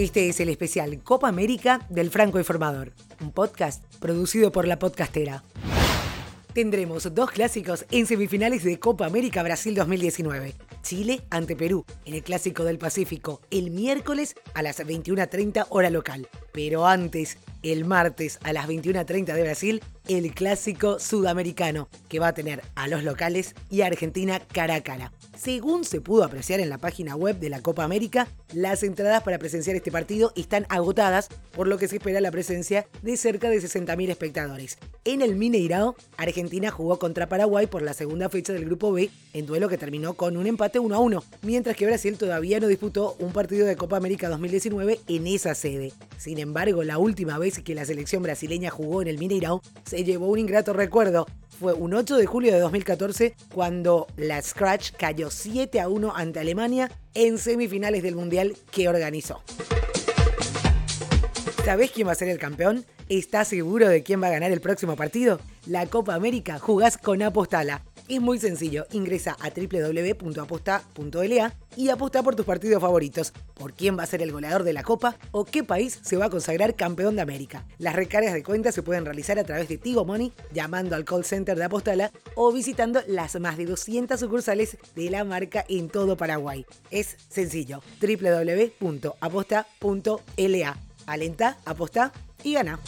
Este es el especial Copa América del Franco Informador, un podcast producido por la podcastera. Tendremos dos clásicos en semifinales de Copa América Brasil 2019. Chile ante Perú en el Clásico del Pacífico el miércoles a las 21.30 hora local. Pero antes, el martes a las 21.30 de Brasil, el Clásico Sudamericano, que va a tener a los locales y a Argentina cara a cara. Según se pudo apreciar en la página web de la Copa América, las entradas para presenciar este partido están agotadas, por lo que se espera la presencia de cerca de 60.000 espectadores. En el Mineirao, Argentina jugó contra Paraguay por la segunda fecha del Grupo B, en duelo que terminó con un empate 1 a 1, mientras que Brasil todavía no disputó un partido de Copa América 2019 en esa sede. Sin embargo, la última vez que la selección brasileña jugó en el Mineirao se llevó un ingrato recuerdo, fue un 8 de julio de 2014 cuando la Scratch cayó 7 a 1 ante Alemania en semifinales del Mundial que organizó. ¿Sabés quién va a ser el campeón? ¿Estás seguro de quién va a ganar el próximo partido? La Copa América jugás con Apostala. Es muy sencillo, ingresa a www.aposta.la y aposta por tus partidos favoritos, por quién va a ser el goleador de la Copa o qué país se va a consagrar campeón de América. Las recargas de cuentas se pueden realizar a través de Tigo Money, llamando al call center de Apostala o visitando las más de 200 sucursales de la marca en todo Paraguay. Es sencillo, www.aposta.la. Alenta, aposta y gana.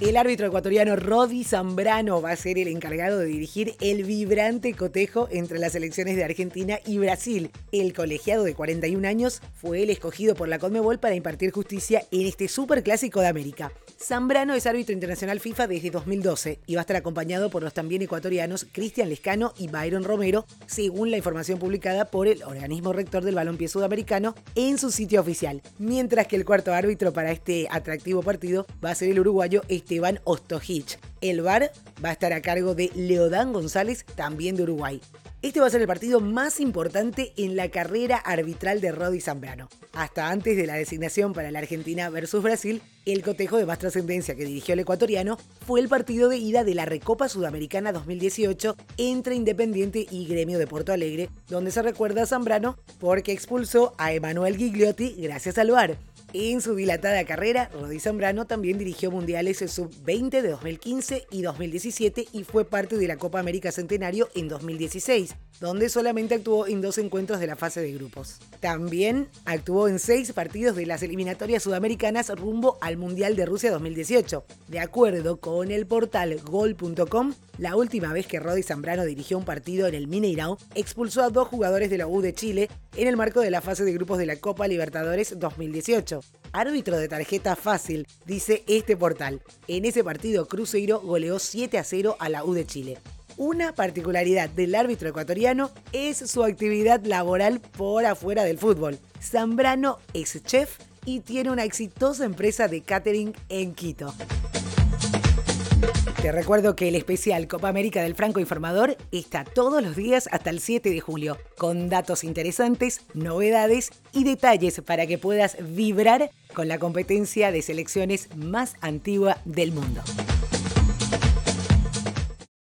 El árbitro ecuatoriano Rodi Zambrano va a ser el encargado de dirigir el vibrante cotejo entre las elecciones de Argentina y Brasil. El colegiado de 41 años fue el escogido por la Conmebol para impartir justicia en este superclásico de América. Zambrano es árbitro internacional FIFA desde 2012 y va a estar acompañado por los también ecuatorianos Cristian Lescano y Byron Romero, según la información publicada por el organismo rector del balompié sudamericano en su sitio oficial. Mientras que el cuarto árbitro para este atractivo partido va a ser el uruguayo Esteban Ostojic. El VAR va a estar a cargo de Leodán González, también de Uruguay. Este va a ser el partido más importante en la carrera arbitral de Rodi Zambrano. Hasta antes de la designación para la Argentina versus Brasil, el cotejo de más trascendencia que dirigió el ecuatoriano fue el partido de ida de la Recopa Sudamericana 2018 entre Independiente y Gremio de Porto Alegre, donde se recuerda a Zambrano porque expulsó a Emanuel Gigliotti gracias al VAR. En su dilatada carrera, Rodi Zambrano también dirigió mundiales sub-20 de 2015 y 2017 y fue parte de la Copa América Centenario en 2016, donde solamente actuó en dos encuentros de la fase de grupos. También actuó en seis partidos de las eliminatorias sudamericanas rumbo al Mundial de Rusia 2018. De acuerdo con el portal gol.com, la última vez que Rodi Zambrano dirigió un partido en el Mineirao, expulsó a dos jugadores de la U de Chile en el marco de la fase de grupos de la Copa Libertadores 2018. Árbitro de tarjeta fácil, dice este portal. En ese partido, Cruzeiro goleó 7 a 0 a la U de Chile. Una particularidad del árbitro ecuatoriano es su actividad laboral por afuera del fútbol. Zambrano es chef y tiene una exitosa empresa de catering en Quito. Te recuerdo que el especial Copa América del Franco Informador está todos los días hasta el 7 de julio, con datos interesantes, novedades y detalles para que puedas vibrar con la competencia de selecciones más antigua del mundo.